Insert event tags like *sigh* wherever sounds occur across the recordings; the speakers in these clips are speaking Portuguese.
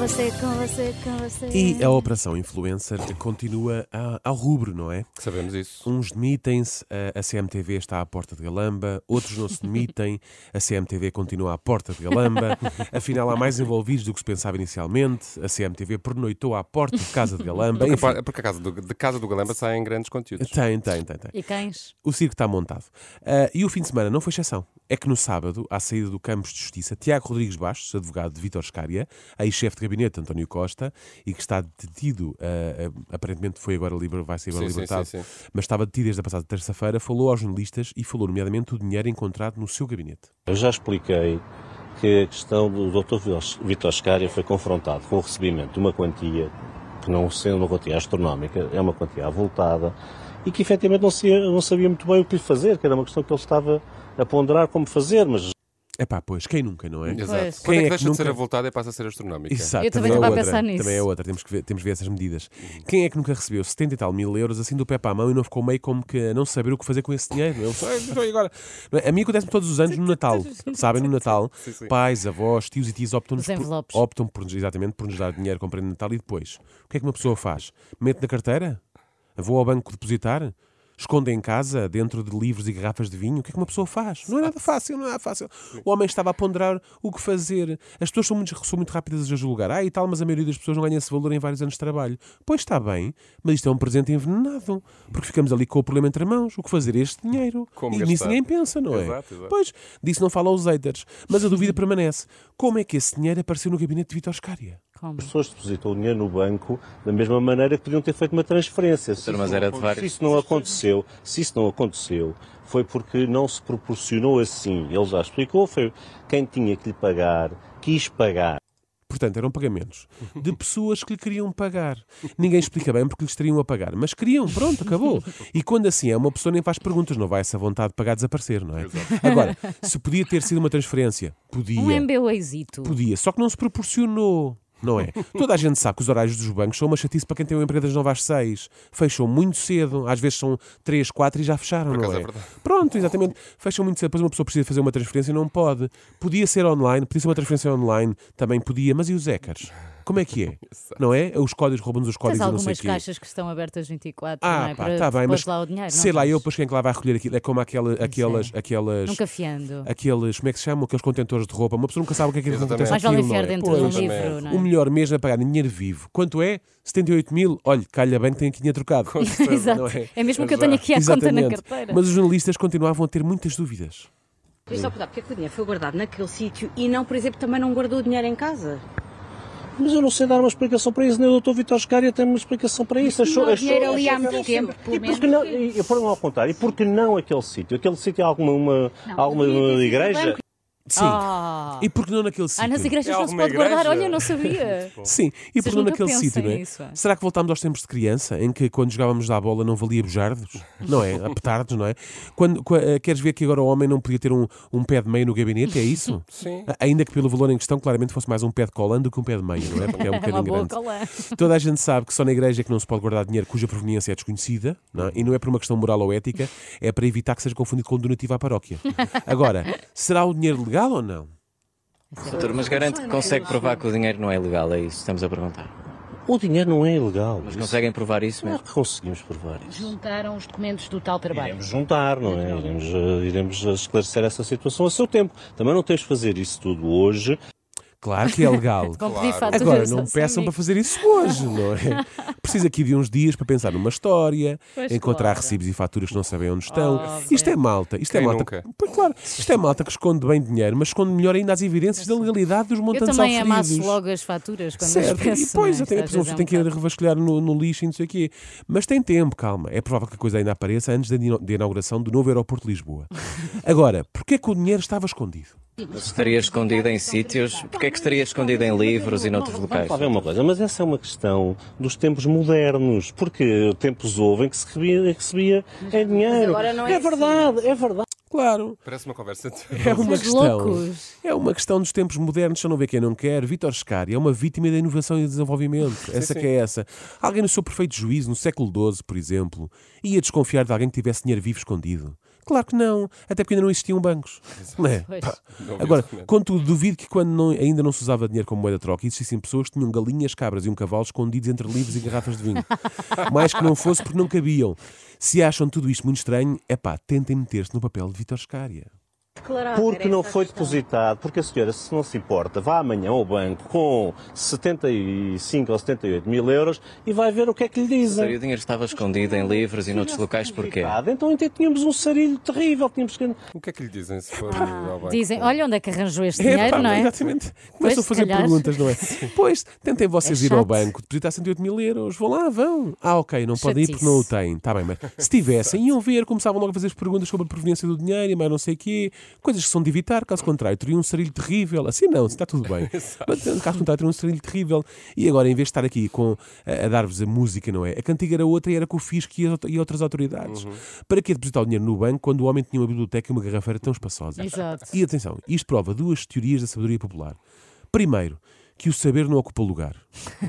Você. Com você, com você. E a Operação Influencer continua a- ao rubro, não é? Sabemos isso. Uns demitem-se, a- a CMTV está à porta de Galamba, outros não se demitem, a CMTV continua à porta de Galamba. Afinal, há mais envolvidos do que se pensava inicialmente. A CMTV pernoitou à porta de casa de Galamba. Porque, Enfim, porque a casa do, de casa do Galamba saem grandes conteúdos. tem, tem, tem, tem. E cães? O circo está montado. Ah, e o fim de semana não foi exceção. É que no sábado, à saída do Campos de Justiça, Tiago Rodrigues Bastos, advogado de Vítor Scária, ex-chefe de gabinete de António Costa, e que está detido, ah, aparentemente foi agora liber, vai ser agora Sim, libertado, sim, sim. mas estava detido desde a passada terça-feira, falou aos jornalistas e falou nomeadamente do dinheiro encontrado no seu gabinete. Eu já expliquei que a questão do Dr. Vitor Scária foi confrontado com o recebimento de uma quantia, que não sendo uma quantia astronómica, é uma quantia avultada, e que efetivamente não sabia, não sabia muito bem o que lhe fazer, que era uma questão que ele estava a ponderar como fazer, mas Epá, pois, quem nunca, não é? Exato. Pois. Quando Quem é é que deixa de ser nunca- avultada e passa a ser astronómica? Exato, Eu também é estava a outra, pensar nisso. Também é outra, temos que ver, temos que ver essas medidas. Quem é que nunca recebeu 70 e tal mil euros assim do pé para a mão e não ficou meio como que a não saber o que fazer com esse dinheiro? Eu e agora? É? A mim acontece todos os anos no Natal. *laughs* Sabem, no Natal, Sim, sim. pais, avós, tios e tias optam, por, optam por, exatamente por nos dar dinheiro com prenda de Natal e depois. O que é que uma pessoa faz? Mete na carteira? Vou ao banco depositar? Esconde em casa, dentro de livros e garrafas de vinho? O que é que uma pessoa faz? Não é nada fácil, não é nada fácil. O homem estava a ponderar o que fazer. As pessoas são muito, são muito rápidas a julgar. Ah, e tal, mas a maioria das pessoas não ganha esse valor em vários anos de trabalho. Pois está bem, mas isto é um presente envenenado. Porque ficamos ali com o problema entre mãos. O que fazer a este dinheiro? Como e nisso gastar? ninguém pensa, não é? Exato, exato. Pois, disso não fala aos haters. Mas a dúvida permanece. Como é que esse dinheiro apareceu no gabinete de Vitor Scária? Como? as pessoas depositam o dinheiro no banco da mesma maneira que podiam ter feito uma transferência. Se mas isso era não de vários. Se isso não aconteceu, se isso não aconteceu, foi porque não se proporcionou assim. Ele já explicou, foi quem tinha que lhe pagar, quis pagar. Portanto, eram pagamentos de pessoas que lhe queriam pagar. Ninguém explica bem porque lhes teriam a pagar, mas queriam, pronto, acabou. E quando assim é, uma pessoa nem faz perguntas, não vai essa vontade de pagar desaparecer, não é? Agora, se podia ter sido uma transferência, podia. Um MBAzito. Podia, só que não se proporcionou. Não é? Toda a gente sabe que os horários dos bancos são uma chatice para quem tem um emprego das 9 às 6. Fecham muito cedo, às vezes são 3, 4 e já fecharam, não é? é. Pronto, exatamente. Fecham muito cedo, depois uma pessoa precisa fazer uma transferência e não pode. Podia ser online, podia ser uma transferência online, também podia, mas e os hackers? Como é que é? *laughs* Não é? Os códigos roubam-nos os Tens códigos e não sei algumas quê. caixas que estão abertas 24, Ah, não é? pá, Para tá bem, mas lá o dinheiro. sei não lá, tens? eu depois quem é que lá vai recolher aquilo? É como aquela, aquelas, aquelas, Nunca fiando. aqueles, como é que se chamam? Aqueles contentores de roupa. Uma pessoa nunca sabe o que é que Exatamente. acontece Mais vale aquilo, enfiar não é? dentro Pois. de um livro, não é? O melhor mesmo é pagar em dinheiro vivo. Quanto é? 78 mil? Olha, calha bem que tem aqui dinheiro trocado. Exato. é? É mesmo que eu tenho aqui a conta na carteira. Mas os jornalistas continuavam a ter muitas dúvidas. Queria só porque é que o dinheiro foi guardado naquele sítio e não, por exemplo, também não guardou o dinheiro em casa? Mas eu não sei dar uma explicação para isso, nem o Dr. Vitor Scária tem uma explicação para isso. Não há dinheiro ali há achou que muito tempo, pelo E menos. porque não, e, por não ao contrário, e porque não aquele sítio? Aquele sítio é alguma, uma, alguma ter sido igreja? Sim. Ah. E por que não naquele sítio? Ah, nas igrejas É não se pode guardar. igreja? Olha, não sabia. *laughs* Sim, e por Vocês que não naquele sítio, não é? nisso, é? Será que voltámos aos tempos de criança, em que quando jogávamos à bola não valia bujardos? Não é? A petardos, não é? Quando, qua- eh, queres ver que agora o homem não podia ter um, um pé de meia no gabinete? É isso? *laughs* Sim. A- Ainda que pelo valor em questão, claramente fosse mais um pé de colã do que um pé de meia, não é? Porque é um *laughs* bocadinho uma boa grande. colã. Toda a gente sabe que só na igreja é que não se pode guardar dinheiro cuja proveniência é desconhecida, não é? e não é por uma questão moral ou ética, é para evitar que seja confundido com donativo à paróquia. Agora, será o dinheiro legal ou não? Doutor, mas garante que consegue provar que o dinheiro não é ilegal, é isso que estamos a perguntar. O dinheiro não é ilegal. Mas Isso- conseguem provar isso mesmo? que conseguimos provar isso. Juntaram os documentos do tal trabalho. Iremos juntar, não é? Iremos, eh, iremos esclarecer essa situação a seu tempo. Também não tens de fazer isso tudo hoje. Claro que é legal. *laughs* Claro. Agora, não peçam para fazer isso hoje, não é? *laughs* Preciso aqui de uns dias para pensar numa história, Pois encontrar claro. recibos e faturas que não sabem onde estão. Óbvio. Isto é malta, isto é Quem malta. nunca? Pois claro, isto é malta que esconde bem dinheiro, mas esconde melhor ainda as evidências da legalidade dos Eu montantes também auferidos. amasso logo as faturas quando Certo, as penso. e depois é? até a pessoa é um tem que ir revasculhar no, no lixo e não sei o quê. Mas tem tempo, calma. É provável que a coisa ainda apareça antes da inauguração do novo aeroporto de Lisboa. *laughs* Agora, porquê que o dinheiro estava escondido? Estaria escondido em sítios? Porquê é que estaria escondido em livros e noutros locais? Vamos lá ver uma coisa, mas essa é uma questão dos tempos modernos, porque tempos houve em que se recebia, recebia em dinheiro. agora não é assim. verdade, é verdade. Claro. Parece uma conversa de... É uma questão. loucos. É uma questão dos tempos modernos, só não vê quem não quer. Vítor Scari é uma vítima da inovação e do desenvolvimento. essa que é essa. Alguém no seu perfeito juízo, no século XII, por exemplo, ia desconfiar de alguém que tivesse dinheiro vivo escondido. Claro que não, até porque ainda não existiam bancos. Não é? Não Agora, contudo, duvido que quando não- ainda não se usava dinheiro como moeda de troca, existissem pessoas que tinham galinhas, cabras e um cavalo escondidos entre livros e garrafas de vinho. *laughs* Mais que não fosse porque não cabiam. Se acham tudo isto muito estranho, é pá, tentem meter-se no papel de Vítor Scária. Declarar, Porque não foi questão. depositado, porque a senhora, se não se importa, vá amanhã ao banco com 75 ou 78 mil euros e vai ver o que é que lhe dizem. o dinheiro estava escondido em livros e noutros locais porquê? Então, então tínhamos um sarilho terrível, tínhamos que... O que é que lhe dizem se for ao banco? Dizem, olha onde é que arranjou este *laughs* É, dinheiro, pá, não é? Exatamente. Pois, Começam a fazer calhar. perguntas, não é? *laughs* Pois, tentem vocês É ir ao banco, depositar 108 mil euros. Vão lá, vão. Ah, ok, não podem ir porque não o têm. Está bem, mas se tivessem, iam ver, começavam logo a fazer as perguntas sobre a proveniência do dinheiro e mais não sei o quê. Coisas que são de evitar, caso contrário, teriam um sarilho terrível. Assim não, está tudo bem. *laughs* mas caso contrário, teriam um sarilho terrível. E agora, em vez de estar aqui com, a, a dar-vos a música, não é? A cantiga era outra e era com o fisco e, e outras autoridades. Para que depositar o dinheiro no banco quando o homem tinha uma biblioteca e uma garrafeira tão espaçosa? Exato. E atenção, isto prova duas teorias da sabedoria popular. Primeiro, que o saber não ocupa lugar.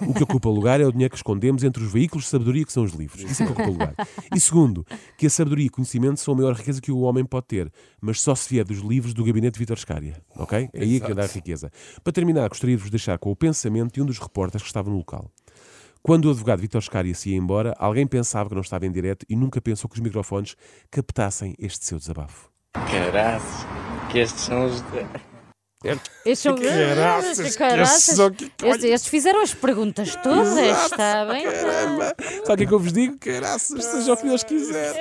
O que ocupa lugar é o dinheiro que escondemos entre os veículos de sabedoria que são os livros. Isso é que ocupa lugar. E segundo, que a sabedoria e conhecimento são a maior riqueza que o homem pode ter, mas só se vier dos livros do gabinete de Vítor Scária. Ok? É aí que anda a riqueza. Para terminar, gostaria de vos deixar com o pensamento de um dos repórteres que estava no local. Quando o advogado Vítor Scária se ia embora, alguém pensava que não estava em direto e nunca pensou que os microfones captassem este seu desabafo. Caraças, que estes são os. Estes são... *laughs* Caraças, Caraças. que só que- Estes, estes fizeram as perguntas todas, está bem? Caramba! Sabe o que é que eu vos digo? Caraças, seja o que Deus quiser.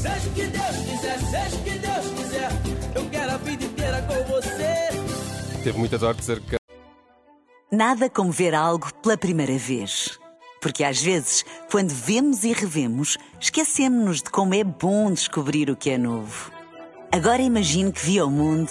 Seja o que Deus quiser, seja o que Deus quiser. Eu quero a vida inteira com você. Teve muita dor de dizer que Nada como ver algo pela primeira vez. Porque às vezes, quando vemos e revemos, esquecemos-nos de como é bom descobrir o que é novo. Agora imagine que viu o mundo